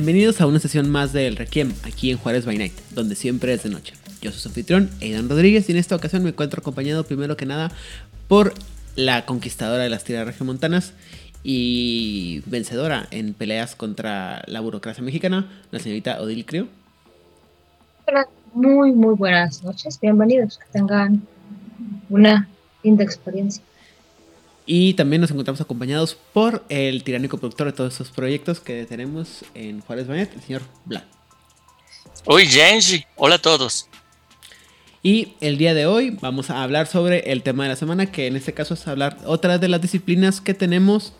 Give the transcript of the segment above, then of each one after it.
Bienvenidos a una sesión más del Requiem aquí en Juárez by Night, donde siempre es de noche. Yo soy su anfitrión, Aidan Rodríguez, y en esta ocasión me encuentro acompañado primero que nada por la conquistadora de las tierras regiomontanas y vencedora en peleas contra la burocracia mexicana, la señorita Odil. Hola, muy, muy buenas noches, bienvenidos, que tengan una linda experiencia. Y también nos encontramos acompañados por el tiránico productor de todos estos proyectos que tenemos en Juárez Banet, el señor Black. Oi, gente. Hola a todos. Y el día de hoy vamos a hablar sobre el tema de la semana, que en este caso es hablar otra de las disciplinas que tenemos,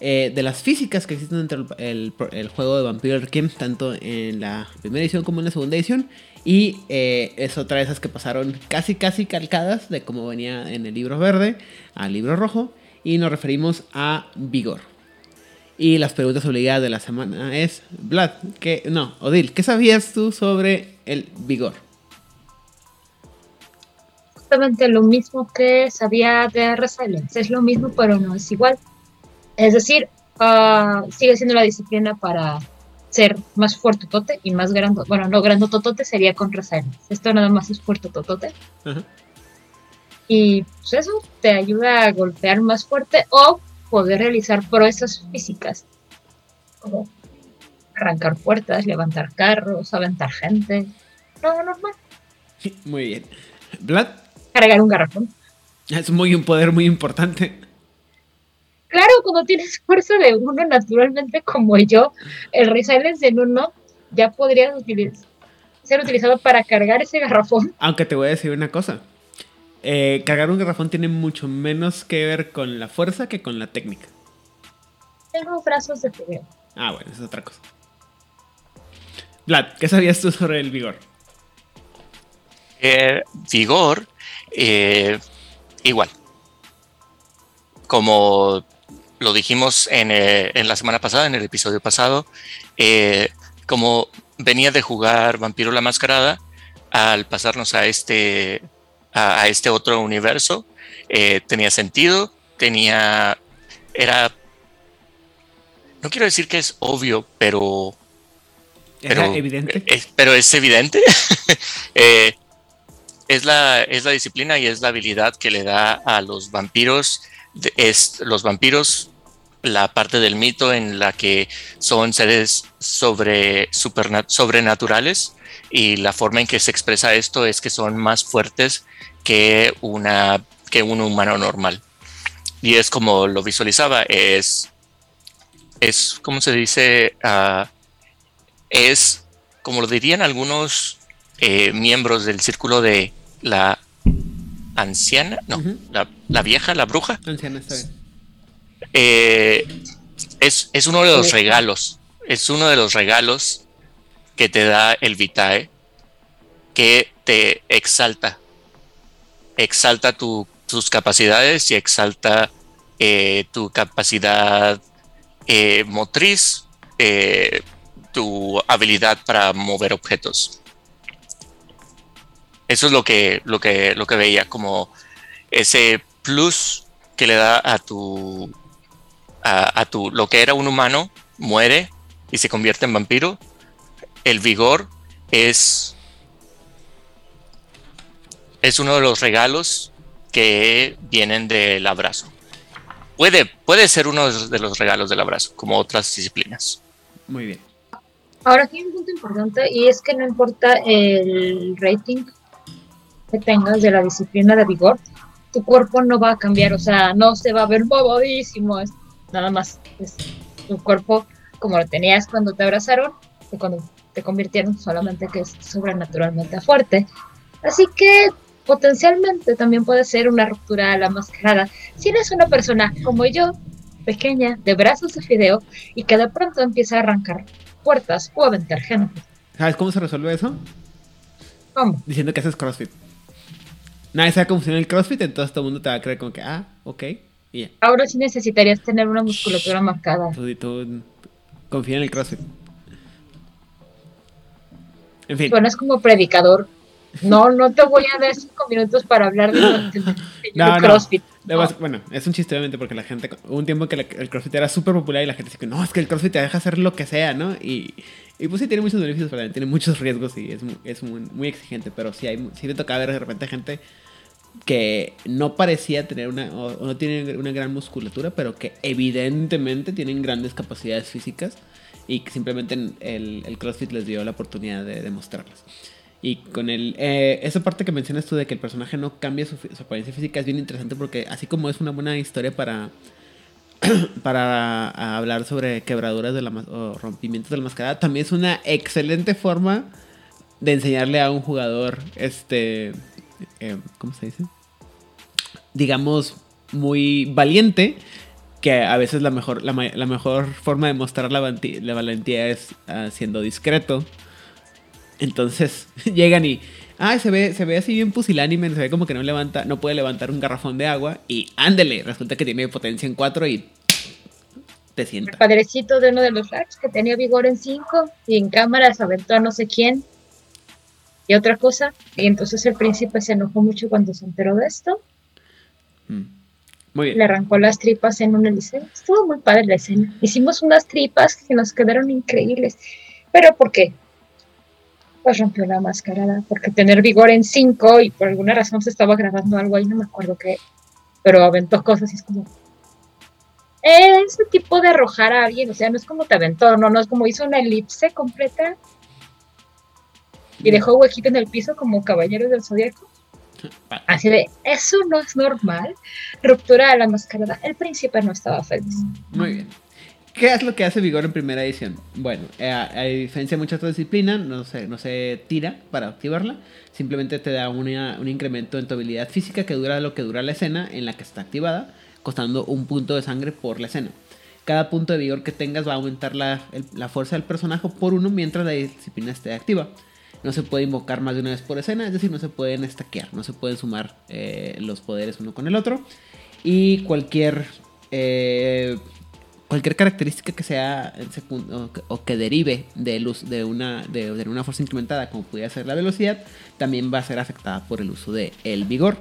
eh, de las físicas que existen dentro del el, juego de Vampiro Requiem, tanto en la primera edición como en la segunda edición. Y eh, es otra de esas que pasaron casi, casi calcadas de como venía en el libro verde al libro rojo y nos referimos a vigor. Y las preguntas obligadas de la semana es, Vlad, que no, Odil, ¿qué sabías tú sobre el vigor? Justamente lo mismo que sabía de Resilience, es lo mismo pero no es igual. Es decir, uh, sigue siendo la disciplina para ser más fuerte totote y más grande. Bueno, no, totote sería con Resilience. Esto nada más es fuerte totote. Ajá. Y pues eso te ayuda a golpear más fuerte o poder realizar proezas físicas, como arrancar puertas, levantar carros, aventar gente. No, normal. Muy bien. ¿Vlad? Cargar un garrafón. Es muy un poder muy importante. Claro, cuando tienes fuerza de uno naturalmente como yo, el resilience en uno ya podría ser utilizado para cargar ese garrafón. Aunque te voy a decir una cosa. Eh, cargar un garrafón tiene mucho menos que ver con la fuerza que con la técnica. Tengo brazos de fideo. Ah, bueno, es otra cosa. Vlad, ¿qué sabías tú sobre el vigor? Eh, vigor, eh, igual. Como lo dijimos en, en, la semana pasada, en el episodio pasado, como venía de jugar Vampiro la Mascarada, al pasarnos a este a, este otro universo, eh, tenía sentido, tenía, era, no quiero decir que es obvio, pero... pero, evidente. Es, pero es evidente. Eh, es, la, es la disciplina y es la habilidad que le da a los vampiros, es los vampiros la parte del mito en la que son seres sobre, sobrenaturales y la forma en que se expresa esto es que son más fuertes que, una, que un humano normal. Y es como lo visualizaba, es, es como se dice, ah, es como lo dirían algunos eh, miembros del círculo de la anciana, no, la, vieja, la bruja. Anciana, está bien. Eh, es, es, uno de los regalos, es uno de los regalos que te da el Vitae, que te exalta exalta tus capacidades y exalta eh, tu capacidad eh, motriz, tu habilidad para mover objetos. Eso es lo que, lo que, lo que veía como ese plus que le da a tu, a, a tu, lo que era un humano, muere y se convierte en vampiro. El vigor es es uno de los regalos que vienen del abrazo. Puede, puede ser uno de los regalos del abrazo, como otras disciplinas. Muy bien. Ahora aquí hay un punto importante y es que no importa el rating que tengas de la disciplina de vigor, tu cuerpo no va a cambiar, o sea, no se va a ver bobadísimo, nada más es tu cuerpo como lo tenías cuando te abrazaron y cuando te convirtieron, solamente que es sobrenaturalmente fuerte. Así que potencialmente también puede ser una ruptura a la mascarada. Si eres una persona como yo, pequeña, de brazos de fideo, y que de pronto empieza a arrancar puertas o aventar gente, ¿Sabes cómo se resuelve eso? ¿Cómo? Diciendo que haces CrossFit. Nadie sabe cómo funciona el CrossFit, entonces todo el mundo te va a creer como que, ah, ok, y. Ahora sí necesitarías tener una musculatura marcada. Tú, tú confía en el CrossFit. En fin. Suenas como predicador. No, no te voy a dar cinco minutos para hablar de, de- de- No, no. CrossFit. No. bas- Bueno, es un chiste obviamente porque la gente, hubo un tiempo que la- el CrossFit era súper popular y la gente dice que no, es que el CrossFit te deja hacer lo que sea, ¿no? Y, y pues sí, tiene muchos beneficios, pero tiene muchos riesgos y es, mu- es muy, muy exigente, pero sí, hay, sí te tocaba ver de repente gente que no parecía tener una, o, no tiene una gran musculatura, pero que evidentemente tienen grandes capacidades físicas y que simplemente el, el CrossFit les dio la oportunidad de demostrarlas. Y con el, eh, esa parte que mencionas tú de que el personaje no cambia su, apariencia física es bien interesante porque así como es una buena historia para, para hablar sobre quebraduras de la, o rompimientos de la mascarada, también es una excelente forma de enseñarle a un jugador, este, eh, ¿cómo se dice? Digamos, muy valiente, que a veces la mejor, la, la mejor forma de mostrar la, la valentía es ah, siendo discreto. Entonces llegan y. Ay, se ve, se ve así bien pusilánime, se ve como que no levanta, no puede levantar un garrafón de agua. Y ándele, resulta que tiene potencia en 4 y te El sienta. padrecito de uno de los Larks que tenía vigor en 5 y en cámara se aventó a no sé quién y otra cosa. Y entonces el príncipe se enojó mucho cuando se enteró de esto. Mm. Muy Le bien. arrancó las tripas en un eliseo. Estuvo muy padre la escena. Hicimos unas tripas que nos quedaron increíbles. ¿Pero por qué? Pues rompió la mascarada. Porque tener vigor en 5 y por alguna razón se estaba grabando algo ahí, no me acuerdo qué. Pero aventó cosas y es como. Ese tipo de arrojar a alguien, o sea, no es como te aventó, no, no es como hizo una elipse completa y dejó huequito en el piso como caballero del zodiaco. Así de, eso no es normal. Ruptura de la mascarada. El príncipe no estaba feliz. Muy bien. ¿Qué es lo que hace Vigor en primera edición? Bueno, eh, a, a diferencia de muchas otras disciplinas, no se, no se tira para activarla. Simplemente te da una- un incremento en tu habilidad física que dura lo que dura la escena en la que está activada, costando un punto de sangre por la escena. Cada punto de vigor que tengas va a aumentar la, el- la fuerza del personaje por uno mientras la disciplina esté activa. No se puede invocar más de una vez por escena, es decir, no se pueden estaquear, no se pueden sumar eh, los poderes uno con el otro. Y cualquier eh, cualquier característica que sea secun- o que, o que derive del us- de, una, de, de una fuerza incrementada, como pudiera ser la velocidad, también va a ser afectada por el uso de el vigor.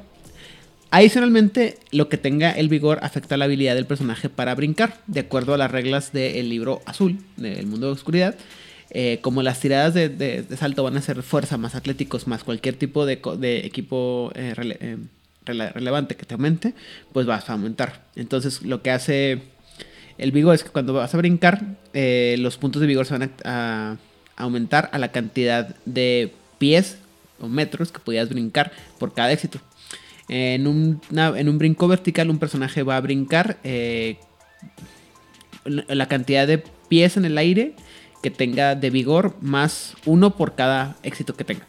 Adicionalmente, lo que tenga el vigor afecta la habilidad del personaje para brincar, de acuerdo a las reglas del libro azul, del mundo de oscuridad. Eh, como las tiradas de, salto van a ser fuerza más atléticos, más cualquier tipo de, equipo eh, eh, rele- relevante que te aumente, pues vas a aumentar. Entonces, lo que hace el vigor es que cuando vas a brincar, los puntos de vigor se van a, aumentar a la cantidad de pies o metros que podías brincar por cada éxito. En un, en un brinco vertical, un personaje va a brincar la cantidad de pies en el aire que tenga de vigor más uno por cada éxito que tenga.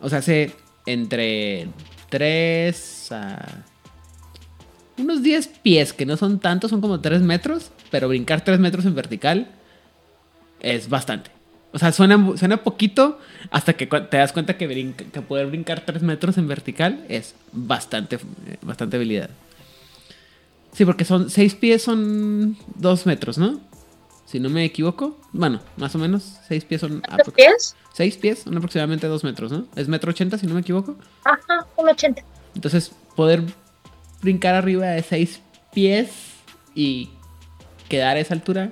O sea, hace entre 3 a unos 10 pies, que no son tantos, son como 3 metros, pero brincar 3 metros en vertical es bastante. O sea, suena, suena poquito hasta que te das cuenta que, brinca- que poder brincar 3 metros en vertical es bastante, bastante habilidad. Sí, porque son 6 pies son 2 metros, ¿no? Si no me equivoco. Bueno, más o menos 6 pies son... ¿Cuántos pies? 6 pies son aproximadamente 2 metros, ¿no? Es metro 80 si no me equivoco. Ajá, un 80. Entonces, poder brincar arriba de 6 pies y quedar a esa altura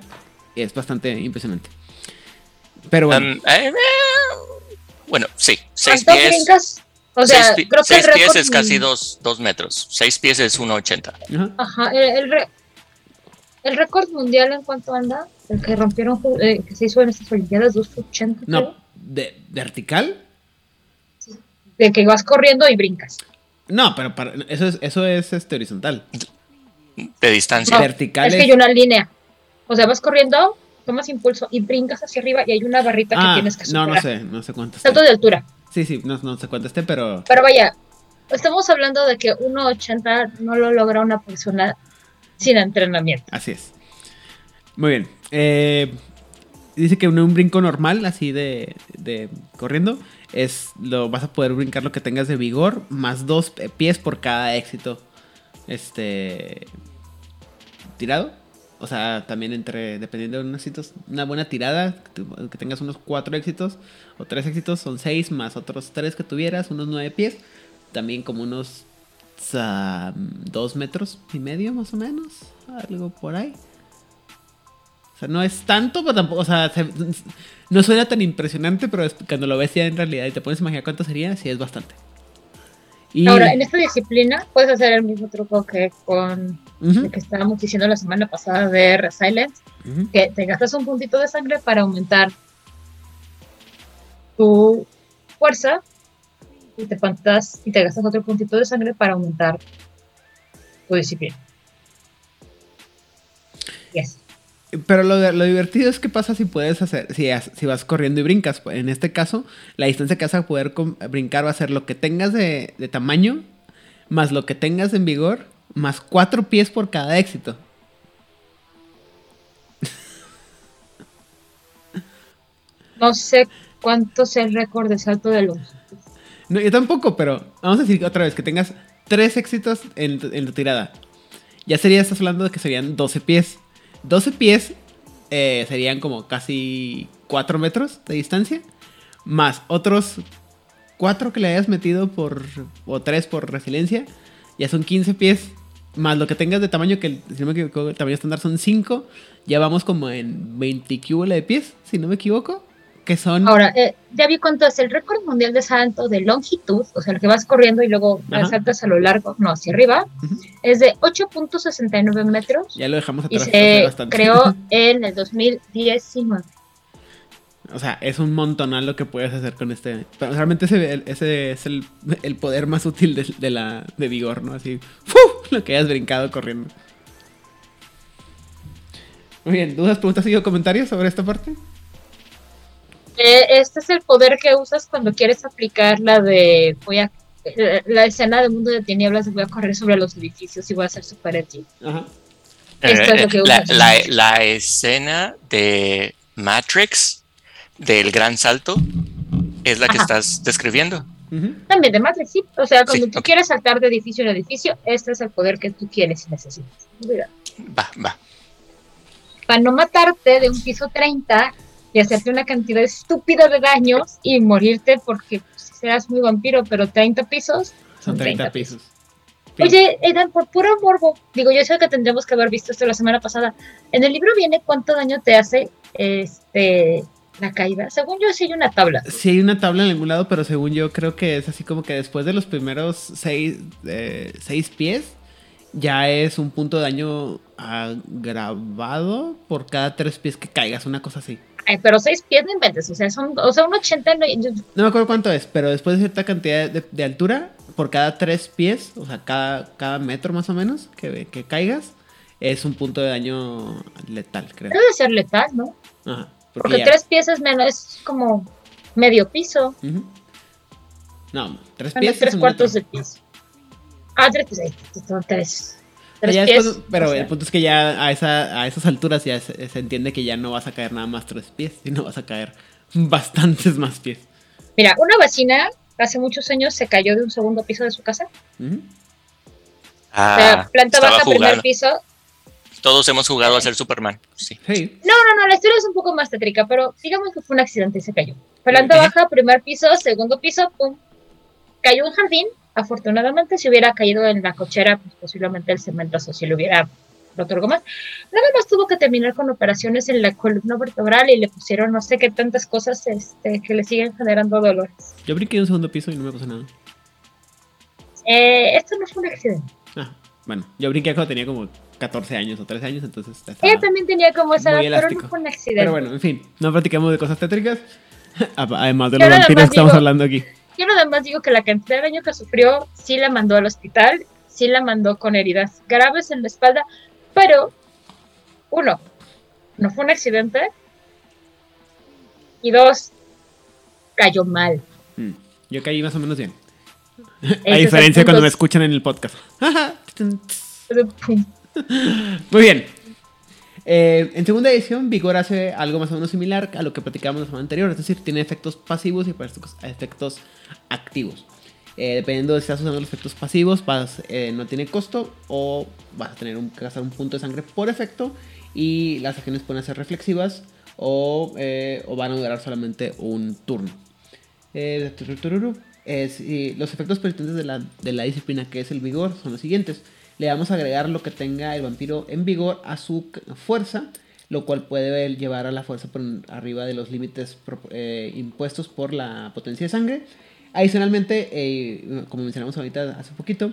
es bastante impresionante. Pero bueno, Um, eh, eh, bueno, sí, seis ¿Cuánto pies. brincas? O sea, seis creo que seis el pies es casi dos, dos metros. Seis pies es 1,80. ajá. Ajá, el, el, re- el récord mundial en cuanto anda, el que rompieron, eh, que se hizo en estas Olimpiadas, 280, no, creo, de vertical. de que vas corriendo y brincas. No, pero para, eso es, eso es este, horizontal. De distancia. No, vertical es que hay una línea. O sea, vas corriendo, tomas impulso y brincas hacia arriba y hay una barrita que Ah, tienes que no, superar. no sé, no sé cuánto esté. Salto de altura. Sí, sí, no, no sé cuánto esté, pero Pero vaya, estamos hablando de que 1.80 no lo logra una persona sin entrenamiento. así es. Muy bien. Eh, dice que un brinco normal, así de, de corriendo, es lo vas a poder brincar lo que tengas de vigor, más dos pies por cada éxito. Este. Tirado. O sea, también entre, dependiendo de unos éxitos, una buena tirada, que, tengas unos cuatro éxitos o tres éxitos, son seis más otros tres que tuvieras, unos nueve pies. También como unos dos metros y medio más o menos, algo por ahí. Sea, no es tanto, pero tampoco, o sea, se- no suena tan impresionante, pero es- cuando lo ves ya en realidad y te pones a imaginar cuánto sería, sí es bastante. Y, Ahora, en esta disciplina puedes hacer el mismo truco que con lo que estábamos diciendo la semana pasada de Resilience, que te gastas un puntito de sangre para aumentar tu fuerza y te, pantas, y te gastas otro puntito de sangre para aumentar tu disciplina. Yes. Pero lo, de- lo divertido es que pasa si puedes hacer, si, si vas corriendo y brincas. En este caso, la distancia que vas a poder brincar va a ser lo que tengas de, de tamaño, más lo que tengas en vigor, más cuatro pies por cada éxito. No sé cuánto es el récord de salto de los. No, yo tampoco, pero vamos a decir otra vez que tengas tres éxitos en, en tu tirada. Ya sería, estás hablando de que serían 12 pies. 12 pies eh, serían como casi 4 metros de distancia. Más otros 4 que le hayas metido por. o 3 por resiliencia. Ya son 15 pies. Más lo que tengas de tamaño, que si no me equivoco, el tamaño estándar son 5. Ya vamos como en 20 cúbula de pies, si no me equivoco. Que son. Ahora, eh, ya vi cuánto es el récord mundial de salto de longitud, o sea, el que vas corriendo y luego Ajá. saltas a lo largo, no, hacia arriba, es de 8.69 metros Ya lo dejamos y atrás. hace se bastante. creó en el 2019. O sea, es un montonal lo que puedes hacer con este. Realmente ese, ese es el, el poder más útil de, de la de vigor, ¿no? Así, ¡fu! lo que hayas brincado corriendo. Muy bien, ¿dudas, preguntas y comentarios sobre esta parte? Eh, este es el poder que usas cuando quieres aplicar la de voy a eh, la escena de mundo de tinieblas de voy a correr sobre los edificios y voy a hacer super edgy. Ajá. Esto es lo que Eh, la, usas. la- la escena de Matrix del gran salto es la que estás describiendo. También de Matrix, sí. O sea, cuando Sí, tú quieres saltar de edificio en edificio, este es el poder que tú quieres y necesitas. Mira. Va, va. para no matarte de un piso 30 y hacerte una cantidad estúpida de daños y morirte porque pues, serás muy vampiro, pero 30 pisos Son 30 pisos. Oye, Edan, por puro morbo, digo, yo sé que tendríamos que haber visto esto la semana pasada. En el libro viene cuánto daño te hace este la caída. Según yo, sí hay una tabla. Sí hay una tabla en algún lado, pero según yo creo que es así como que después de los primeros 6 seis pies, ya es un punto de daño agravado por cada 3 pies que caigas, una cosa así. Ay, pero seis pies no inventes, o sea, son, o sea, un 80 no- yo- No me acuerdo cuánto es, pero después de cierta cantidad de, de altura, por cada tres pies, o sea, cada, cada metro más o menos que, que caigas, es un punto de daño letal, creo. debe ser letal, ¿no? Ajá. Porque Porque ya- tres pies es menos, es como medio piso, Ujú. No, tres pies. es tres un cuartos metro. de pies. Ah, tres pies, tres. Tres pies. pero o sea, el punto es que ya a, esa, a esas alturas ya se, se entiende que ya no vas a caer nada más tres pies, sino vas a caer bastantes más pies. Mira, una vecina hace muchos años se cayó de un segundo piso de su casa. Ujú. O sea, Ah, planta baja, primer piso. Todos hemos jugado a ser Superman. Sí. Sí. No, no, no, la historia es un poco más tétrica, pero digamos que fue un accidente y se cayó. Planta baja, primer piso, segundo piso, pum. Cayó un jardín. Afortunadamente, si hubiera caído en la cochera, pues posiblemente el cemento si le hubiera roto algo más. Nada más tuvo que terminar con operaciones en la columna vertebral y le pusieron no sé qué tantas cosas este, que le siguen generando dolores. Yo brinqué de un segundo piso y no me pasó nada. Eh, esto no fue un accidente. Ah, bueno, yo brinqué cuando tenía como 14 años o 13 años, entonces Ella también tenía como esa edad, pero no fue un accidente. Pero bueno, en fin, no platicamos de cosas tétricas. Además de los vampiros que estamos hablando aquí. Yo nada más digo que la cantidad de daño que sufrió sí la mandó al hospital, sí la mandó con heridas graves en la espalda, pero uno, no fue un accidente y dos, cayó mal. Mm, Yo caí más o menos bien. A diferencia cuando me escuchan en el podcast. Muy bien. Eh, en segunda edición, Vigor hace algo más o menos similar a lo que platicábamos la semana anterior, es decir, tiene efectos pasivos y efectos activos. Eh, dependiendo de si estás usando los efectos pasivos, eh, no tiene costo o vas a tener un, gastar un punto de sangre por efecto y las acciones pueden ser reflexivas o, van a durar solamente un turno. los efectos la, de la disciplina que es el vigor son los siguientes le vamos a agregar lo que tenga el vampiro en vigor a su fuerza, lo cual puede llevar a la fuerza por arriba de los límites eh, impuestos por la potencia de sangre. Adicionalmente, eh, como mencionamos ahorita hace poquito,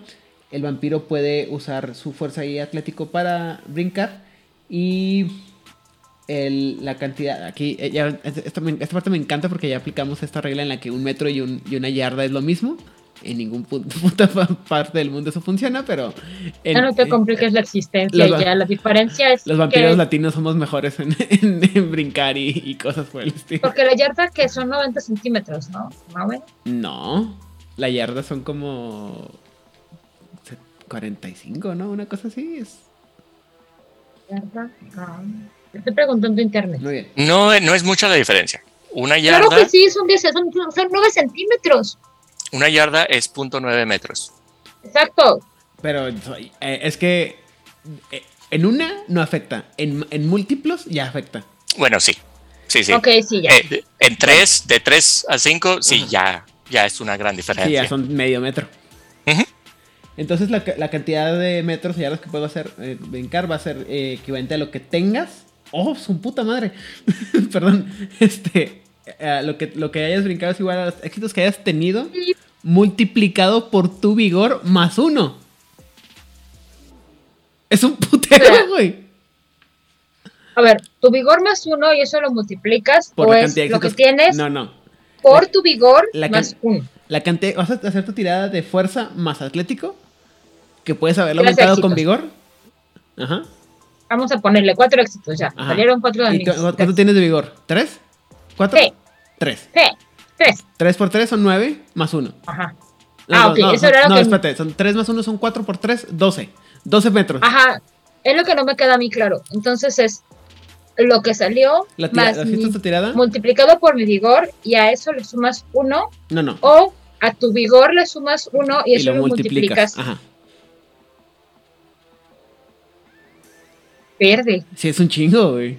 el vampiro puede usar su fuerza y atlético para brincar y la cantidad, aquí, eh, esta, parte me encanta porque ya aplicamos esta regla en la que un metro y una yarda es lo mismo en ningún punto, puta parte del mundo eso funciona, pero... En, no te compliques la existencia ya, la diferencia es Los vampiros latinos somos mejores en, brincar y, cosas por el estilo. Porque la yarda que son 90 centímetros, ¿no? No, la yarda son como 45, ¿no? Una cosa así es... Yarda, no. Estoy preguntando internet. Muy bien. No, no es mucha la diferencia. Una yarda... Claro que sí, son, 10, son, son 9 centímetros. Una yarda es .9 metros. Exacto. Pero eh, es que eh, en una no afecta, en, múltiplos ya afecta. Bueno, sí. Sí, sí. Ok, sí, ya. Eh, en tres, de 3 a 5, sí, ya, ya es una gran diferencia. Sí, ya son medio metro. Entonces la, cantidad de metros y yardas que puedo hacer brincar va a ser equivalente a lo que tengas. Oh, su puta madre. Perdón. Este. Lo, que, lo que hayas brincado es igual a los éxitos que hayas tenido multiplicado por tu vigor más uno. Es un putero, güey. A ver, tu vigor más uno y eso lo multiplicas por pues, lo que tienes. No, no. Por tu vigor más uno. La cantidad, vas a hacer tu tirada de fuerza más atlético, que puedes haberlo aumentado con vigor. Ajá. Vamos a ponerle cuatro éxitos ya. Salieron cuatro de ¿Cuánto tienes de vigor? ¿Tres? ¿Cuatro? Sí. Tres. Sí. 3. 3 por 3 son 9 más 1. Ajá. ah, ok, eso era lo no, que. No, espérate, son 3 más 1 son 4 por 3, 12. 12 metros. Ajá. Es lo que no me queda a mí claro. Entonces es lo que salió la tira, más ¿la tirada? multiplicado por mi vigor y a eso le sumas 1. No, no. O a tu vigor le sumas 1 y, y eso lo, multiplicas. multiplicas. Ajá. Verde. Sí, es un chingo, güey.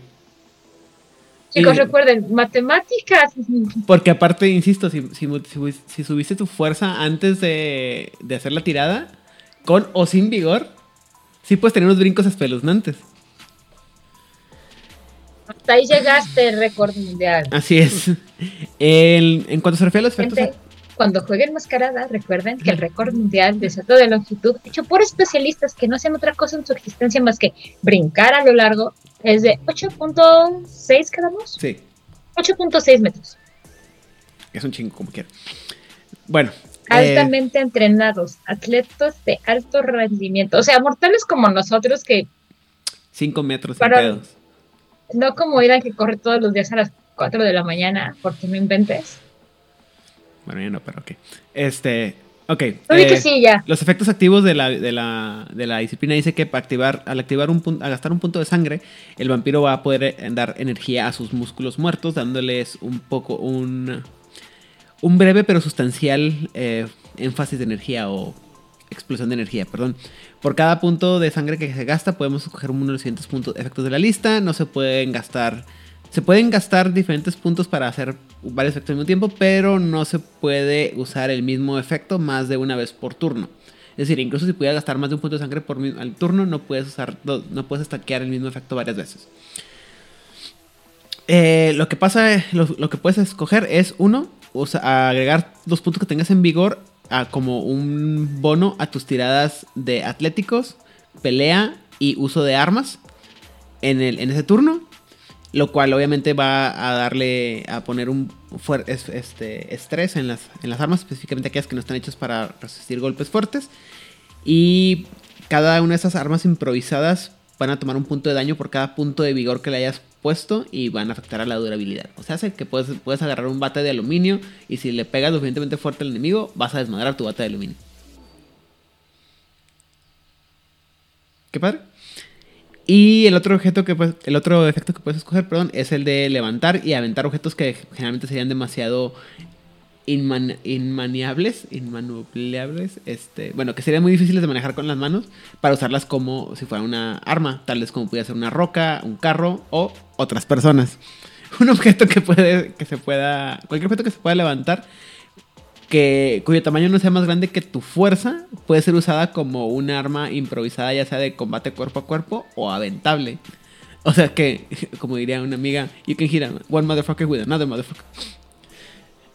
Chicos, recuerden, matemáticas. Porque aparte, insisto, si, si, subiste tu fuerza antes de, hacer la tirada, con o sin vigor, sí puedes tener unos brincos espeluznantes. Hasta ahí llegaste, récord mundial. Así es. en cuanto se refiere a los efectos cuando jueguen mascarada, recuerden que el récord mundial de salto de longitud, hecho por especialistas que no hacen otra cosa en su existencia más que brincar a lo largo, es de 8.6 quedamos. Sí. 8.6 metros. Es un chingo como quiera. Bueno. Altamente eh, entrenados, atletas de alto rendimiento. O sea, mortales como nosotros que... 5 metros para, No como Irán que corre todos los días a las 4 de la mañana, porque no inventes. Bueno, ya no, pero ok. Este, ok. Eh, sí, ya. Los efectos activos de la, de la, de la disciplina dice que para activar, al activar un punto, al gastar un punto de sangre, el vampiro va a poder eh, dar energía a sus músculos muertos, dándoles un poco un, un breve pero sustancial eh, énfasis de energía o explosión de energía, perdón. Por cada punto de sangre que se gasta, podemos escoger uno de los siguientes puntos efectos de la lista. No se pueden gastar se pueden gastar diferentes puntos para hacer varios efectos al mismo tiempo, pero no se puede usar el mismo efecto más de una vez por turno. Es decir, incluso si pudieras gastar más de un punto de sangre por al turno, no puedes usar, no puedes el mismo efecto varias veces. Eh, lo que pasa, lo, que puedes escoger es uno, agregar los puntos que tengas en vigor a, como un bono a tus tiradas de atléticos, pelea y uso de armas en, el, en ese turno lo cual obviamente va a darle a poner un este, estrés en las, en las armas, específicamente aquellas que no están hechas para resistir golpes fuertes. Y cada una de esas armas improvisadas van a tomar un punto de daño por cada punto de vigor que le hayas puesto y van a afectar a la durabilidad. O sea, hace que puedes, puedes agarrar un bate de aluminio y si le pegas suficientemente fuerte al enemigo, vas a desmadrar tu bate de aluminio. ¿Qué padre? Y el otro objeto que el otro efecto que puedes escoger, perdón, es el de levantar y aventar objetos que generalmente serían demasiado inman- inmaniables, inmanublables, este, bueno, que serían muy difíciles de manejar con las manos para usarlas como si fuera una arma, tal vez como pudiera ser una roca, un carro o otras personas. Un objeto que puede que se pueda cualquier objeto que se pueda levantar que cuyo tamaño no sea más grande que tu fuerza puede ser usada como un arma improvisada ya sea de combate cuerpo a cuerpo o aventable. O sea que, como diría una amiga, you can hit a one motherfucker with another motherfucker.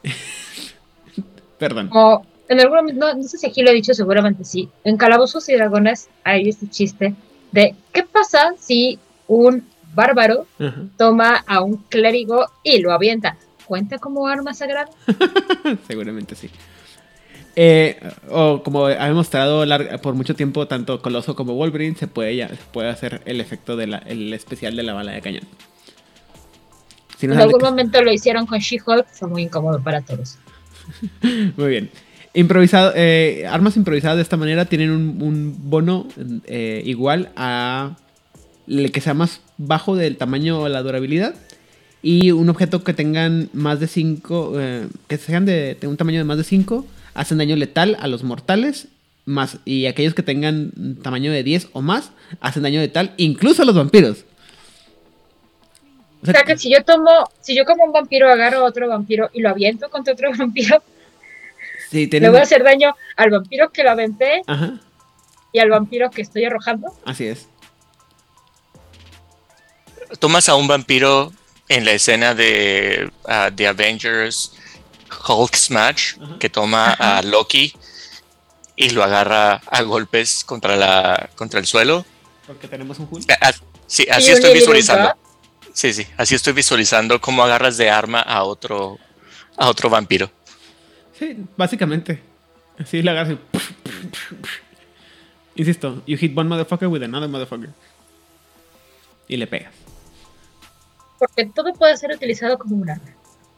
Perdón. Como en algún momento, no, no sé si aquí lo he dicho, seguramente sí. En Calabozos y Dragones hay este chiste de ¿qué pasa si un bárbaro Ajá. toma a un clérigo y lo avienta? ¿Cuenta como arma sagrada? Seguramente sí. Eh, o como ha demostrado por mucho tiempo, tanto Coloso como Wolverine, se puede, ya- puede hacer el efecto del especial de la bala de cañón. Si no En de algún momento lo hicieron con She-Hulk, fue muy incómodo para todos. Muy bien. Improvisado, eh, armas improvisadas de esta manera tienen un, un bono eh, igual a el que sea más bajo del tamaño o la durabilidad. Y un objeto que tengan más de 5, que sean de, de un tamaño de más de 5, hacen daño letal a los mortales. Más, y aquellos que tengan tamaño de 10 o más, hacen daño letal incluso a los vampiros. O O sea que si yo tomo, si yo como un vampiro agarro a otro vampiro y lo aviento contra otro vampiro, sí, le voy a hacer daño al vampiro que lo aventé Ajá, y al vampiro que estoy arrojando. así es. Tomas a un vampiro en la escena de ah, The Avengers Hulk Smash, Ajá. que toma a Loki y lo agarra a golpes contra, la, contra el suelo. Porque tenemos un Hulk. Ah, sí, así estoy visualizando. Sí, sí, así estoy visualizando cómo agarras de arma a otro, a otro vampiro. Sí, básicamente. Así la agarras y... Insisto, you hit one motherfucker with another motherfucker. Y le pegas. Porque todo puede ser utilizado como un arma.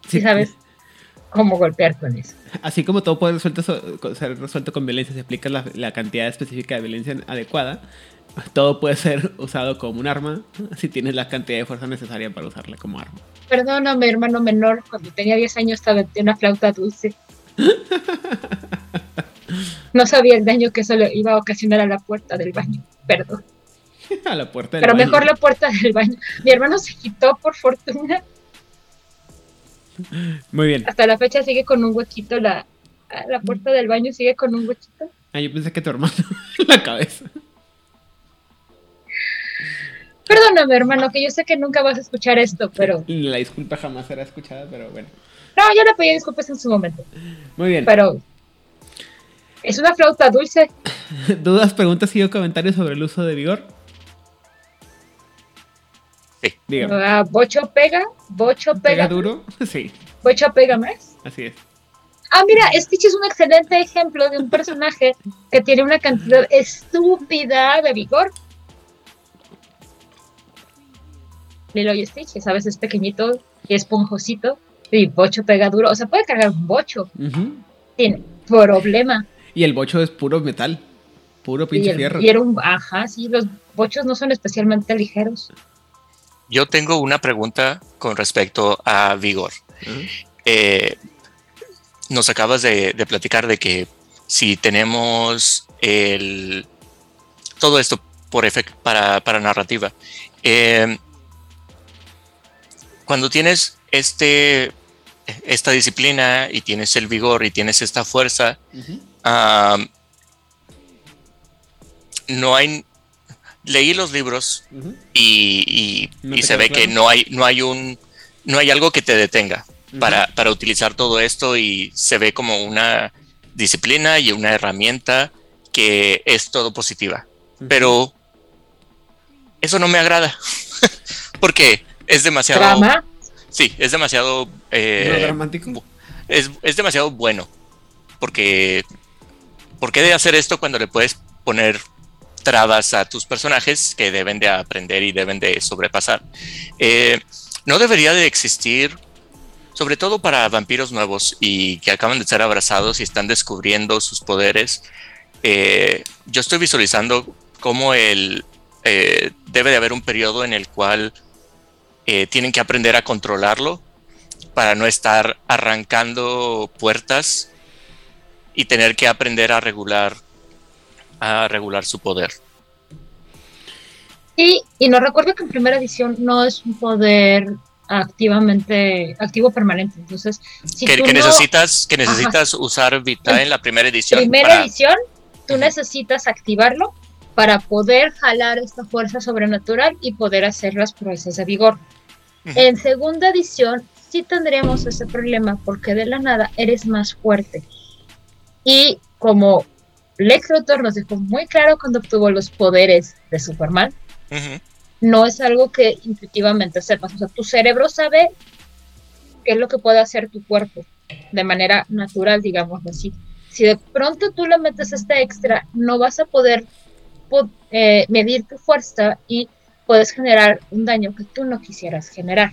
Sí, Si sabes cómo golpear con eso. Así como todo puede resuelto ser resuelto con violencia, si aplicas la, la cantidad específica de violencia adecuada, todo puede ser usado como un arma si tienes la cantidad de fuerza necesaria para usarla como arma. Perdóname, hermano menor, cuando tenía 10 años te aventé una flauta dulce. No sabía el daño que eso le iba a ocasionar a la puerta del baño. Perdón. A la puerta del Pero baño. mejor la puerta del baño. Mi hermano se quitó por fortuna. Muy bien. Hasta la fecha sigue con un huequito. La, la puerta del baño sigue con un huequito. Ah, yo pensé que tu hermano en la cabeza. Perdóname, hermano, que yo sé que nunca vas a escuchar esto, pero. La disculpa jamás será escuchada, pero bueno. No, yo le pedí disculpas en su momento. Muy bien. Pero. Es una flauta dulce. ¿Dudas, preguntas y o comentarios sobre el uso de vigor? Sí. Dígame. Ah, bocho pega, bocho ¿Pega pega, duro? Sí, bocho pega más. así es. Ah, mira, Stitch es un excelente ejemplo de un personaje que tiene una cantidad estúpida de vigor. Lilo y Stitch, es pequeñito y esponjosito. Y bocho pega duro. O sea, puede cargar un bocho. Tiene problema. Y el bocho es puro metal. Puro Y, pinche el- fierro. y era un. Ajá, sí, los bochos no son especialmente ligeros. Yo tengo una pregunta con respecto a vigor. Eh, nos acabas de, de platicar de que si tenemos el todo esto por efecto para, para narrativa. eh, cuando tienes este esta disciplina y tienes el vigor y tienes esta fuerza, no hay leí los libros y, y- ¿No y te se ve que no hay, no hay un, no hay algo que te detenga para, para utilizar todo esto y se ve como una disciplina y una herramienta que es todo positiva. Pero eso no me agrada porque es demasiado, Drama. sí, es demasiado, eh, ¿No dramático? bu- es, es demasiado bueno porque ¿por qué de hacer esto cuando le puedes poner trabas a tus personajes que deben de aprender y deben de sobrepasar? Eh, no debería de existir, sobre todo para vampiros nuevos y que acaban de ser abrazados y están descubriendo sus poderes. eh, yo estoy visualizando cómo el eh, debe de haber un periodo en el cual eh, tienen que aprender a controlarlo para no estar arrancando puertas y tener que aprender a regular a regular su poder. Sí, y nos recuerdo que en primera edición no es un poder activamente activo permanente. Entonces, si que, necesitas que necesitas usar Vita en la primera edición. Primera edición, tú necesitas activarlo para poder jalar esta fuerza sobrenatural y poder hacer las proezas de vigor. En segunda edición sí tendríamos ese problema porque de la nada eres más fuerte. Y como Lex Luthor nos dejó muy claro cuando obtuvo los poderes de Superman, no es algo que intuitivamente sepas. O sea, tu cerebro sabe qué es lo que puede hacer tu cuerpo de manera natural, digamos así. Si de pronto tú le metes este extra, no vas a poder eh, medir tu fuerza y puedes generar un daño que tú no quisieras generar.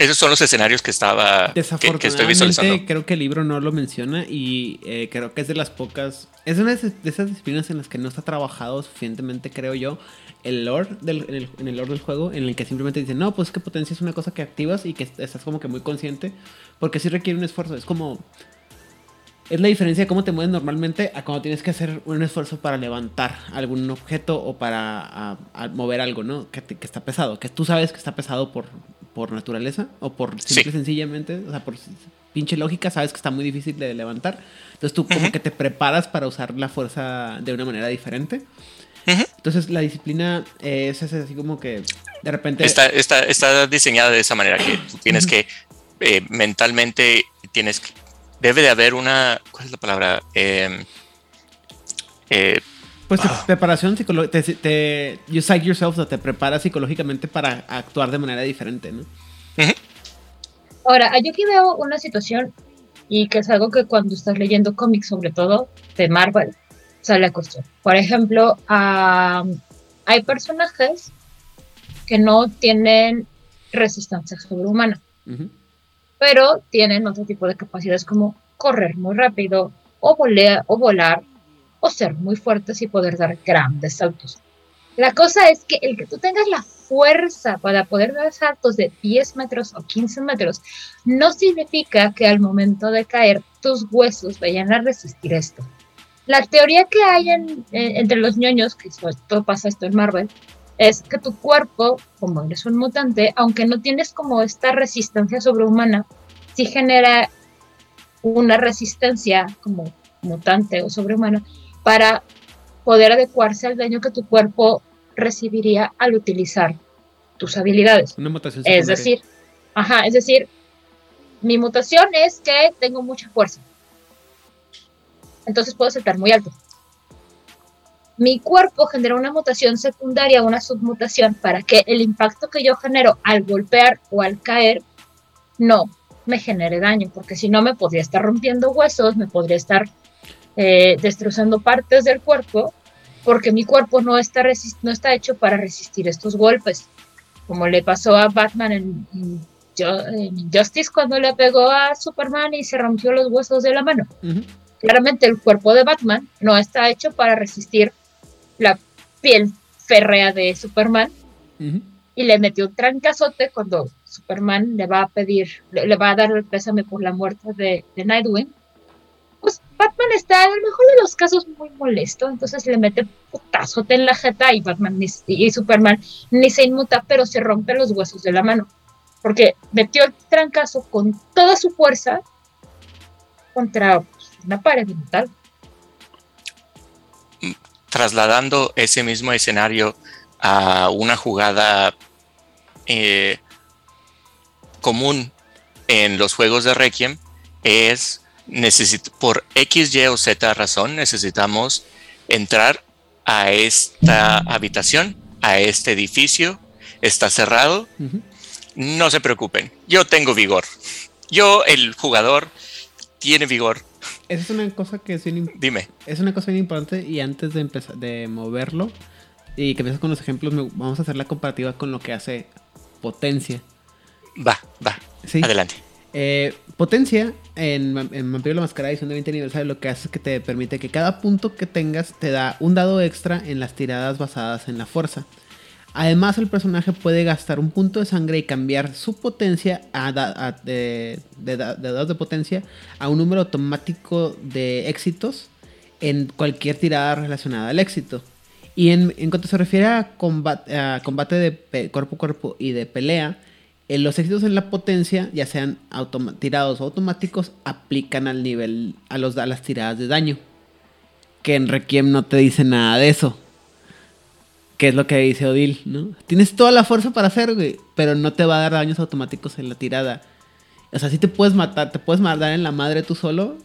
Esos son los escenarios que estaba que, estoy visualizando. Creo que el libro no lo menciona y eh, creo que es de las pocas. Es una de esas disciplinas en las que no está trabajado suficientemente, creo yo, el lore del, en, el, en lore del juego, en el que simplemente dicen, no, pues que potencia es una cosa que activas y que estás como que muy consciente, porque sí requiere un esfuerzo. Es como. Es la diferencia de cómo te mueves normalmente a cuando tienes que hacer un esfuerzo para levantar algún objeto o para mover algo, ¿no? Que, que, está pesado. Que tú sabes que está pesado por, por naturaleza o por simple sencillamente, o sea, por pinche lógica, sabes que está muy difícil de levantar. Entonces tú como que te preparas para usar la fuerza de una manera diferente. Entonces la disciplina es, así como que de repente... Está, está, está diseñada de esa manera que tú tienes que eh, mentalmente, tienes que... Debe de haber una... ¿Cuál es la palabra? Eh, eh, pues ah. preparación psicológica, te, you psych yourself, o te preparas psicológicamente para actuar de manera diferente, ¿no? Ahora, yo aquí veo una situación y que es algo que cuando estás leyendo cómics, sobre todo de Marvel, sale a cuestión. Por ejemplo, hay personajes que no tienen resistencia sobrehumana, pero tienen otro tipo de capacidades como correr muy rápido o, o volar o ser muy fuertes y poder dar grandes saltos. La cosa es que el que tú tengas la fuerza para poder dar saltos de 10 metros o 15 metros no significa que al momento de caer tus huesos vayan a resistir esto. La teoría que hay en, entre los ñoños, que sobre todo pasa esto en Marvel, es que tu cuerpo, como eres un mutante, aunque no tienes como esta resistencia sobrehumana, sí genera una resistencia como mutante o sobrehumana para poder adecuarse al daño que tu cuerpo recibiría al utilizar tus habilidades. Una mutación Es decir, ajá, es decir, mi mutación es que tengo mucha fuerza. Entonces puedo saltar muy alto. Mi cuerpo genera una mutación secundaria, una submutación, para que el impacto que yo genero al golpear o al caer no me genere daño, porque si no me podría estar rompiendo huesos, me podría estar eh, destrozando partes del cuerpo, porque mi cuerpo no está, no está hecho para resistir estos golpes, como le pasó a Batman en, Justice cuando le pegó a Superman y se rompió los huesos de la mano. Claramente el cuerpo de Batman no está hecho para resistir la piel férrea de Superman. Y le metió un trancazote cuando Superman le va a pedir, le, va a dar el pésame por la muerte de, de Nightwing Batman está en el mejor de los casos muy molesto, entonces le mete putazote en la jeta y Batman y Superman ni se inmuta, pero se rompe los huesos de la mano, porque metió el trancazo con toda su fuerza contra pues, una pared de metal. Trasladando ese mismo escenario a una jugada eh, común en los juegos de Requiem es por X, Y o Z razón necesitamos entrar a esta habitación, a este edificio, está cerrado. No se preocupen, yo tengo vigor. Yo, el jugador, tiene vigor. Esa es una cosa que es bien Dime. Es una cosa bien importante y antes de empezar de moverlo y que empieces con los ejemplos, vamos a hacer la comparativa con lo que hace potencia. Va, va. Adelante. Eh, potencia en, en Vampiro la Mascarada edición de 20 aniversario lo que hace es que te permite que cada punto que tengas te da un dado extra en las tiradas basadas en la fuerza. Además, el personaje puede gastar un punto de sangre y cambiar su potencia a de, dados de potencia a un número automático de éxitos en cualquier tirada relacionada al éxito. Y en, cuanto se refiere a combate, de cuerpo a cuerpo y de pelea, los éxitos en la potencia, ya sean tirados o automáticos, aplican al nivel, a, los, a las tiradas de daño. Que en Requiem no te dice nada de eso que es lo que dice Odil, ¿no? Tienes toda la fuerza para hacer, güey, pero no te va a dar daños automáticos en la tirada. O sea, sí te puedes matar, te puedes matar en la madre tú solo,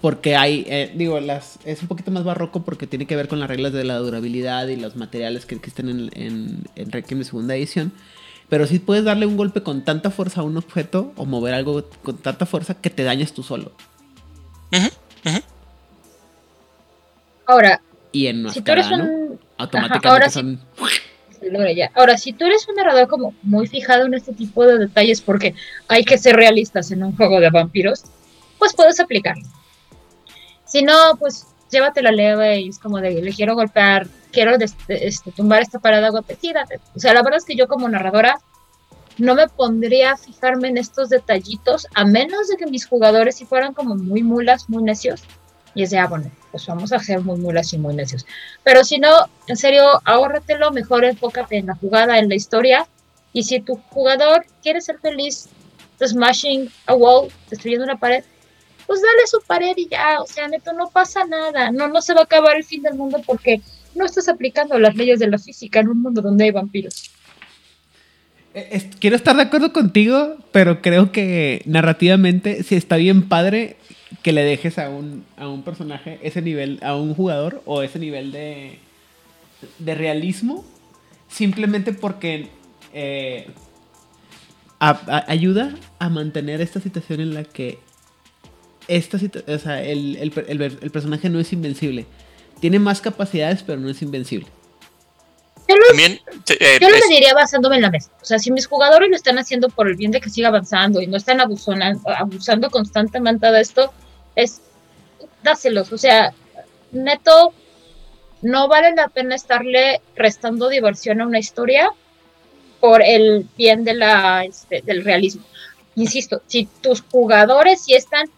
porque hay, eh, digo, es un poquito más barroco porque tiene que ver con las reglas de la durabilidad y los materiales que existen en, en, en Requiem de segunda edición. Pero sí puedes darle un golpe con tanta fuerza a un objeto o mover algo con tanta fuerza que te dañes tú solo. Ahora, y en si tú eres un... automáticamente ahora son... Ahora, si tú eres un narrador como muy fijado en este tipo de detalles porque hay que ser realistas en un juego de vampiros, pues puedes aplicarlo. Si no, pues llévatela leve y es como de, le quiero golpear, quiero este, tumbar esta parada, golpecídate. O sea, la verdad es que yo como narradora no me pondría a fijarme en estos detallitos, a menos de que mis jugadores si fueran como muy mulas, muy necios, y es de, ah, bueno, pues vamos a ser muy mulas y muy necios. Pero si no, en serio, ahórratelo, mejor enfócate en la jugada, en la historia. Y si tu jugador quiere ser feliz smashing a wall, destruyendo una pared, pues dale su pared y ya, o sea, neto, no pasa nada, no, no se va a acabar el fin del mundo porque no estás aplicando las leyes de la física en un mundo donde hay vampiros. Eh, quiero estar de acuerdo contigo, pero creo que narrativamente si está bien padre que le dejes a un, a un personaje ese nivel, a un jugador o ese nivel de, de realismo, simplemente porque eh, ayuda a mantener esta situación en la que esta o sea, el, el, personaje no es invencible. Tiene más capacidades, pero no es invencible. Yo lo, eh, yo lo diría basándome en la mesa. O sea, si mis jugadores lo están haciendo por el bien de que siga avanzando y no están abusando, abusando constantemente de esto, es dáselos. O sea, neto, no vale la pena estarle restando diversión a una historia por el bien de la, este, del realismo. Insisto, si tus jugadores sí están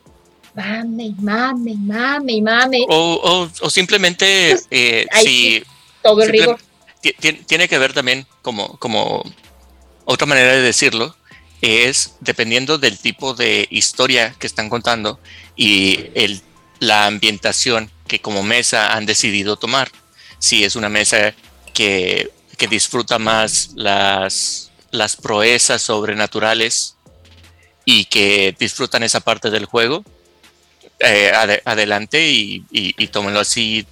mame, mame, mame, mame. O, o, simplemente pues, eh, si todo el rigor. Tiene que ver también como, como otra manera de decirlo, es dependiendo del tipo de historia que están contando y el, la ambientación que como mesa han decidido tomar. Si es una mesa que, que disfruta más las, las proezas sobrenaturales y que disfrutan esa parte del juego, eh, adelante y, y, tómenlo así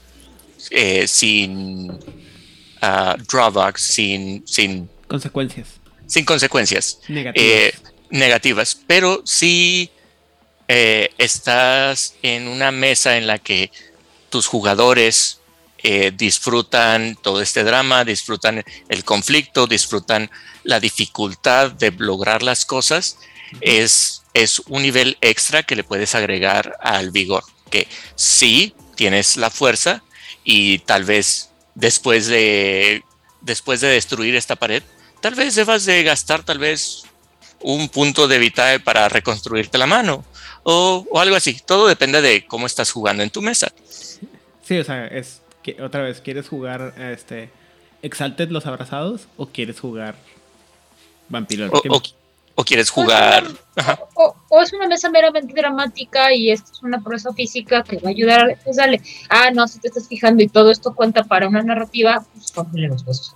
eh, sin uh, drawbacks, sin, sin consecuencias. Sin consecuencias eh, negativas. Pero si estás en una mesa en la que tus jugadores disfrutan todo este drama, disfrutan el conflicto, disfrutan la dificultad de lograr las cosas, es es un nivel extra que le puedes agregar al vigor, que sí tienes la fuerza y tal vez después de, después de destruir esta pared, tal vez debas de gastar tal vez un punto de vitae para reconstruirte la mano o, algo así. Todo depende de cómo estás jugando en tu mesa. Sí, o sea, es que otra vez, ¿quieres jugar este Exalted los abrazados o quieres jugar Vampiro? o quieres jugar. O, es una mesa meramente dramática y esto es una proeza física que va a ayudar a. Pues dale, ah, no, si te estás fijando y todo esto cuenta para una narrativa, pues ponle los besos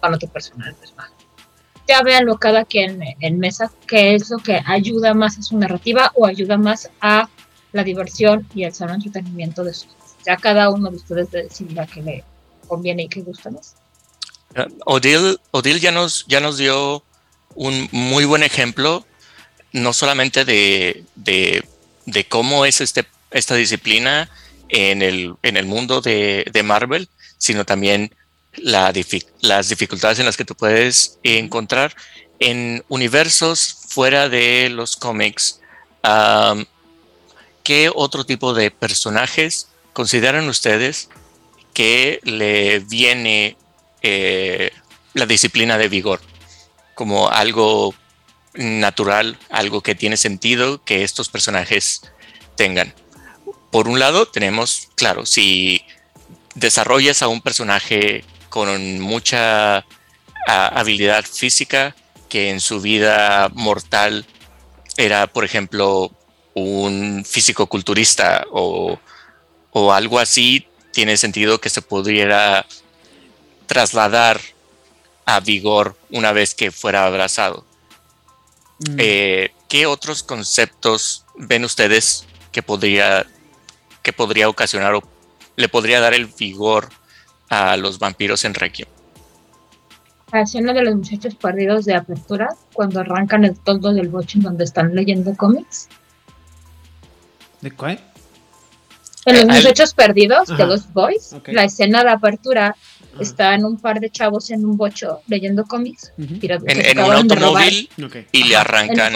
para otro personal, pues va. Ya véanlo cada quien en mesa, qué es lo que ayuda más a su narrativa o ayuda más a la diversión y el sano entretenimiento de sus. Ya cada uno de ustedes decidirá que le conviene y que gusta más. Odil, Odil ya nos, ya nos dio un muy buen ejemplo, no solamente de, cómo es este, esta disciplina en el, en el mundo de, Marvel, sino también la, las dificultades en las que tú puedes encontrar en universos fuera de los cómics, ¿qué otro tipo de personajes consideran ustedes que le viene eh, la disciplina de vigor como algo natural, algo que tiene sentido que estos personajes tengan? Por un lado, tenemos, claro, si desarrollas a un personaje con mucha habilidad física, que en su vida mortal era, por ejemplo, un físico culturista o, algo así, tiene sentido que se pudiera trasladar a vigor una vez que fuera abrazado. Mm. Eh, ¿Qué otros conceptos ven ustedes que podría, que podría ocasionar o le podría dar el vigor a los vampiros en Requiem? La escena de los muchachos perdidos de apertura, cuando arrancan el toldo del boche en donde están leyendo cómics. ¿De cuál? En los muchachos perdidos de los boys, la escena de apertura está en un par de chavos en un bocho leyendo cómics. en, un automóvil y le arrancan.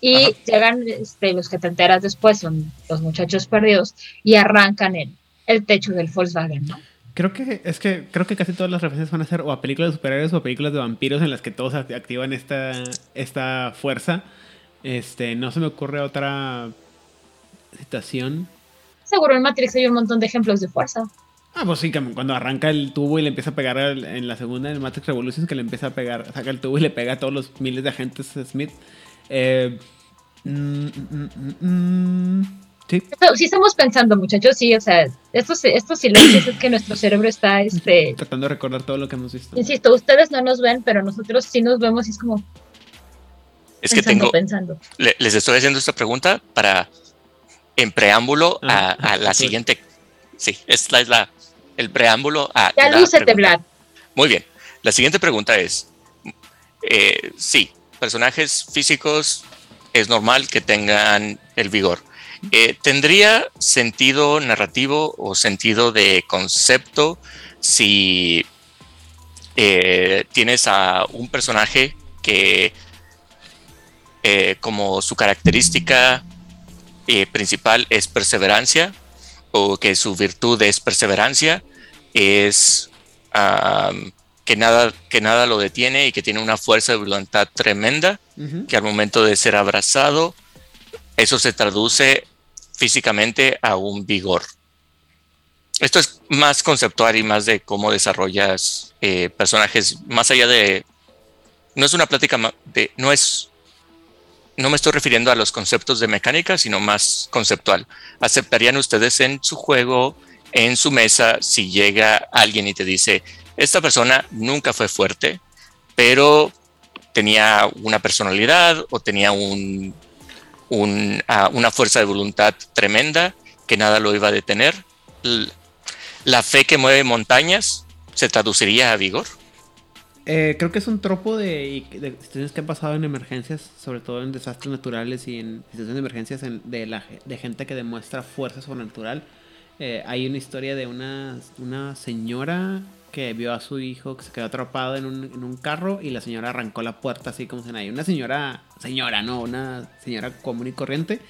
y llegan este, los que te enteras después, son los muchachos perdidos, y arrancan el, el techo del Volkswagen, ¿no? Creo que es que creo que casi todas las referencias van a ser o a películas de superhéroes o a películas de vampiros en las que todos activan esta, esta fuerza. Este, no se me ocurre otra situación. Seguro en Matrix hay un montón de ejemplos de fuerza. Ah, pues sí, cuando arranca el tubo y le empieza a pegar en la segunda, en Matrix Revolutions, que le empieza a pegar, saca el tubo y le pega a todos los miles de agentes Smith. Eh, mm, mm, mm, Sí. sí estamos pensando, muchachos, sí, o sea, estos, estos silencios es que nuestro cerebro está este, tratando de recordar todo lo que hemos visto. Insisto, ustedes no nos ven, pero nosotros sí nos vemos y es como... Es que tengo... Pensando. les estoy haciendo esta pregunta para, en preámbulo a, la siguiente... Sí, esta es la, el preámbulo a... Ya. Muy bien. La siguiente pregunta es, eh, sí, personajes físicos es normal que tengan el vigor eh, ¿Tendría sentido narrativo o sentido de concepto si eh, tienes a un personaje que eh, como su característica principal es perseverancia o que su virtud es perseverancia, es que, nada, que nada lo detiene y que tiene una fuerza de voluntad tremenda, que al momento de ser abrazado, eso se traduce físicamente a un vigor. Esto es más conceptual y más de cómo desarrollas eh, personajes, más allá de... No es una plática de... No es... No me estoy refiriendo a los conceptos de mecánica, sino más conceptual. ¿Aceptarían ustedes en su juego, en su mesa, si llega alguien y te dice, esta persona nunca fue fuerte, pero tenía una personalidad o tenía un una fuerza de voluntad tremenda que nada lo iba a detener. La fe que mueve montañas se traduciría a vigor. Eh, creo que es un tropo de, situaciones que han pasado en emergencias, sobre todo en desastres naturales y en situaciones de emergencias de, la, de gente que demuestra fuerza sobrenatural. Eh, hay una historia de una, una señora que vio a su hijo que se quedó atrapado en un, en un carro y la señora arrancó la puerta así como se nadie. Una señora, señora, no, una señora común y corriente.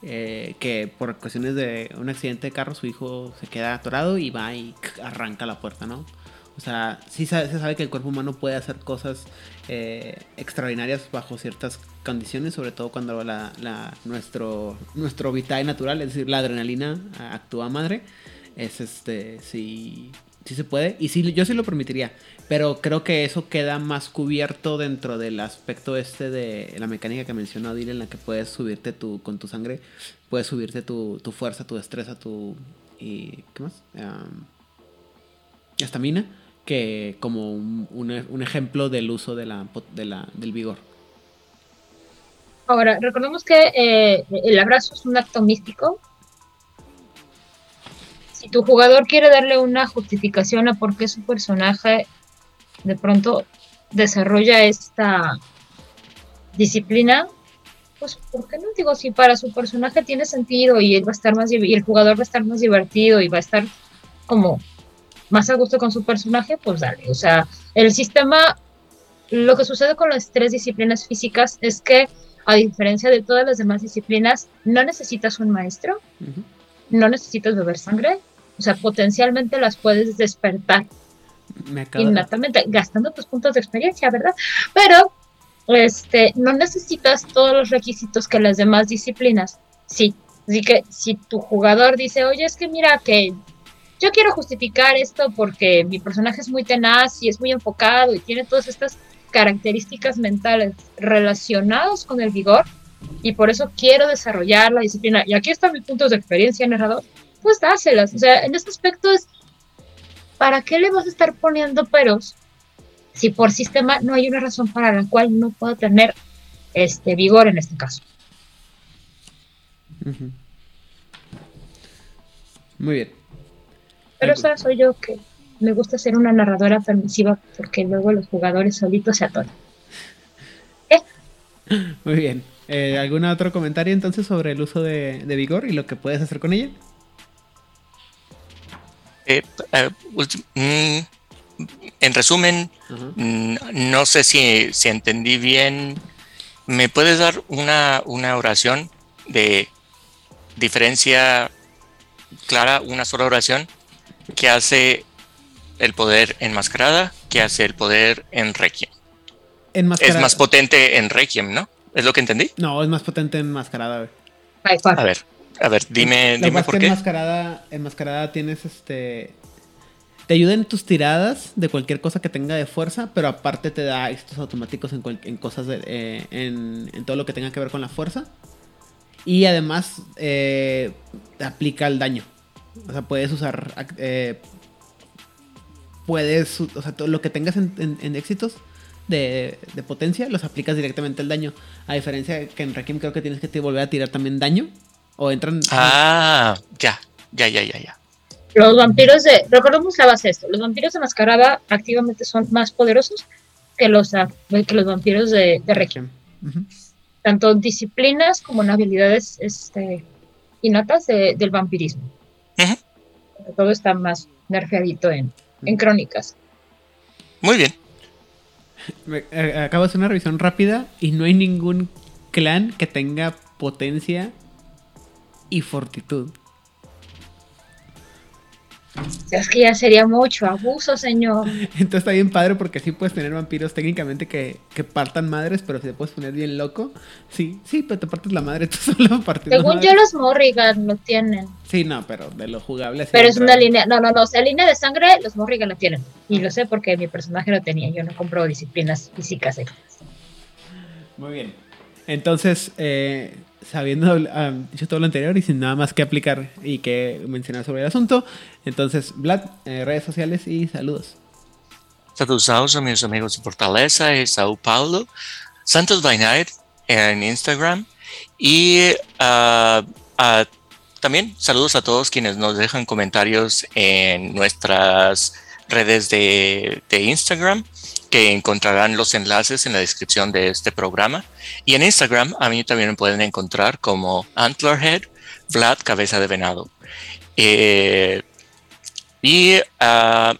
Eh, que por cuestiones de un accidente de carro su hijo se queda atorado y va y arranca la puerta, ¿no? O sea, sí se sabe que el cuerpo humano puede hacer cosas eh, extraordinarias bajo ciertas condiciones, sobre todo cuando la, la, nuestro, nuestro vitae natural, es decir, la adrenalina actúa madre. Es este, sí, sí se puede. Y sí, yo sí lo permitiría. Pero creo que eso queda más cubierto dentro del aspecto este de la mecánica que mencionó Adil, en la que puedes subirte tu, con tu sangre, puedes subirte tu, fuerza, tu destreza, tu. y ¿Qué más? Um, estamina. Que como un, ejemplo del uso de la, del vigor. Ahora, recordemos que eh, el abrazo es un acto místico si tu jugador quiere darle una justificación a por qué su personaje de pronto desarrolla esta disciplina, pues ¿por qué no? Digo, si para su personaje tiene sentido y él va a estar más y el jugador va a estar más divertido y va a estar como más a gusto con su personaje, pues dale. O sea, el sistema lo que sucede con las tres disciplinas físicas es que, a diferencia de todas las demás disciplinas, no necesitas un maestro, no necesitas beber sangre, o sea, potencialmente las puedes despertar Me de... gastando tus puntos de experiencia, ¿verdad? Pero este, no necesitas todos los requisitos que las demás disciplinas. Sí, así que si tu jugador dice, oye, es que mira que yo quiero justificar esto porque mi personaje es muy tenaz y es muy enfocado y tiene todas estas características mentales relacionadas con el vigor y por eso quiero desarrollar la disciplina. Y aquí están mis puntos de experiencia, narrador. Pues dáselas. O sea, en este aspecto es, ¿para qué le vas a estar poniendo peros si por sistema no hay una razón para la cual no pueda tener este vigor en este caso? Muy bien. Pero esa soy yo que me gusta ser una narradora permisiva porque luego los jugadores solitos se atoran. Muy bien. Eh, ¿Algún otro comentario entonces sobre el uso de, de vigor y lo que puedes hacer con ella? Eh, eh, mm, en resumen, mm, no sé si, si entendí bien. ¿Me puedes dar una, una oración de diferencia clara, una sola oración? Que hace el poder enmascarada? que hace el poder en Requiem? Enmascarada. Es más potente en Requiem, ¿no? ¿Es lo que entendí? No, es más potente enmascarada. güey. A ver, a ver, dime, Lo que dime por que qué. Enmascarada, enmascarada tienes este. Te ayuda en tus tiradas de cualquier cosa que tenga de fuerza, pero aparte te da éxitos automáticos en, cual- en cosas de, eh, en, en todo lo que tenga que ver con la fuerza. Y además eh, te aplica el daño. O sea, puedes usar. eh, puedes. O sea, todo lo que tengas en, en- en éxitos de, de potencia, los aplicas directamente al daño. A diferencia de que en Requiem creo que tienes que te volver a tirar también daño. O entran. Ah, ya, ya, ya, ya, ya. Los vampiros de. Recordemos la base de esto. Los vampiros de mascarada activamente son más poderosos que los, ah, que los vampiros de, de Requiem. Ujú. Tanto en disciplinas como en habilidades este, innatas de- del vampirismo. Todo está más nerfeadito en, en crónicas. Muy bien. Me- eh, Acabo de hacer una revisión rápida y no hay ningún clan que tenga potencia y fortitud. Es que ya sería mucho abuso, señor. Entonces está bien padre porque sí puedes tener vampiros técnicamente que, que partan madres, pero si te puedes poner bien loco, sí, sí, pero te partes la madre tú solo partiendo Según madre. yo, los Morrigan lo tienen. Sí, no, pero de lo jugable. sí Pero es una línea. No, no, no. O sea, línea de sangre, los Morrigan la tienen. Y lo sé porque mi personaje lo tenía. Yo no compro disciplinas físicas. extras. Muy bien. Entonces, eh, sabiendo ah, dicho todo lo anterior y sin nada más que aplicar y que mencionar sobre el asunto, entonces, Vlad, eh, redes sociales y saludos. Saludos a mis amigos de Fortaleza y Sao Paulo. Santos by Night en Instagram. Y ah, ah, también saludos a todos quienes nos dejan comentarios en nuestras redes de, de Instagram, que encontrarán los enlaces en la descripción de este programa. Y en Instagram a mí también me pueden encontrar como Antlerhead, Vlad Cabeza de Venado. Eh, y ah,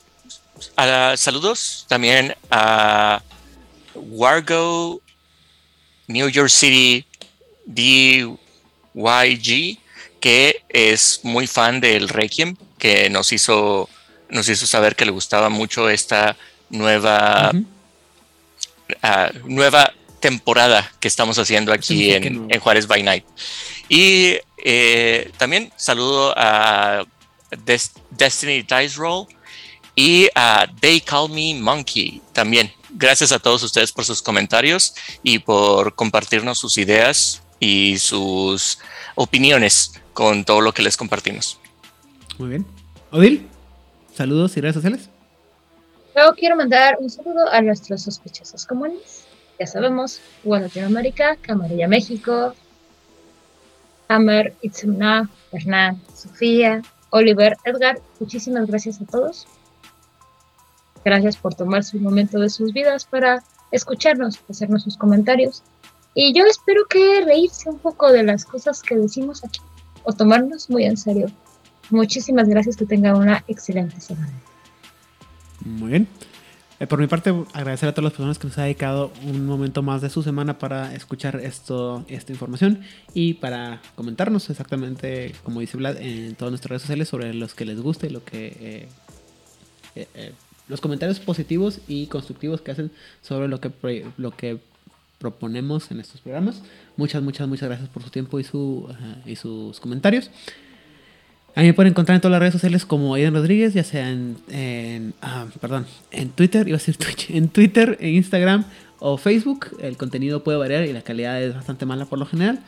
Ah, saludos también a Wargo, New York City, DYG, que es muy fan del Requiem, que nos hizo, nos hizo saber que le gustaba mucho esta nueva, ah, nueva temporada que estamos haciendo aquí en, en Juárez by Night. Y eh, también saludo a Des- Destiny Dice Roll y a They Call Me Monkey también. Gracias a todos ustedes por sus comentarios y por compartirnos sus ideas y sus opiniones con todo lo que les compartimos. Muy bien. Odil, saludos y redes sociales. Luego quiero mandar un saludo a nuestros sospechosos comunes. Ya sabemos, Hugo Latinoamérica, Camarilla México, Hammer, Itzumna, Hernán, Sofía, Oliver, Edgar. Muchísimas gracias a todos. Gracias por tomarse un momento de sus vidas para escucharnos, hacernos sus comentarios. Y yo espero que reírse un poco de las cosas que decimos aquí o tomarnos muy en serio. Muchísimas gracias, que tengan una excelente semana. Muy bien. Eh, por mi parte, agradecer a todas las personas que nos ha dedicado un momento más de su semana para escuchar esto, esta información y para comentarnos exactamente, como dice Vlad, en todas nuestras redes sociales sobre los que les gusta y lo que... eh, eh, eh, los comentarios positivos y constructivos que hacen sobre lo que, lo que proponemos en estos programas. Muchas, muchas, muchas gracias por su tiempo y, su, ajá, y sus comentarios. A mí me pueden encontrar en todas las redes sociales como Aiden Rodríguez, ya sea en, ah, perdón, en Twitter, iba a decir Twitch, en Twitter, en Instagram o Facebook. El contenido puede variar y la calidad es bastante mala por lo general.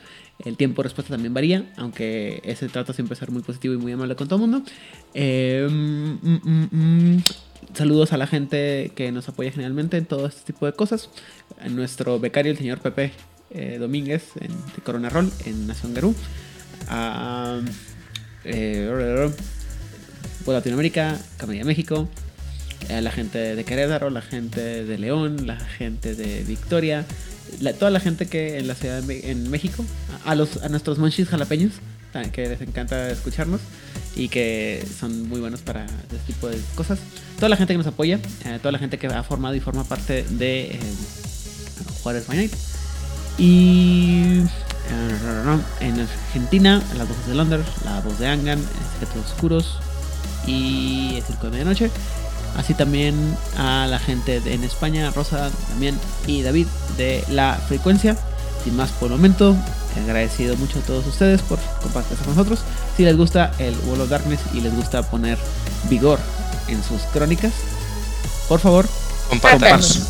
El tiempo de respuesta también varía, aunque ese trata siempre ser muy positivo y muy amable con todo el mundo. Eh, mm, mm, mm, saludos a la gente que nos apoya generalmente en todo este tipo de cosas. Nuestro becario, el señor Pepe eh, Domínguez, en, de Corona Roll, en Nación Garú. A eh, por Latinoamérica, Camarilla México, a la gente de Querétaro, la gente de León, la gente de Victoria, toda la gente que en la ciudad de en México, a, los, a nuestros monchis jalapeños, que les encanta escucharnos y que son muy buenos para este tipo de cosas. Toda la gente que nos apoya, eh, toda la gente que ha formado y forma parte de eh, Juárez by Night. Y eh, en Argentina, las voces de Londres, la voz de Angan, Secretos Oscuros y El Circo de Medianoche. Así también a la gente de- en España, Rosa, Damián y David de La Frecuencia. Sin más por el momento, agradecido mucho a todos ustedes por compartirse con nosotros. Si les gusta el World of Darkness y les gusta poner vigor en sus crónicas, por favor, Compártanos.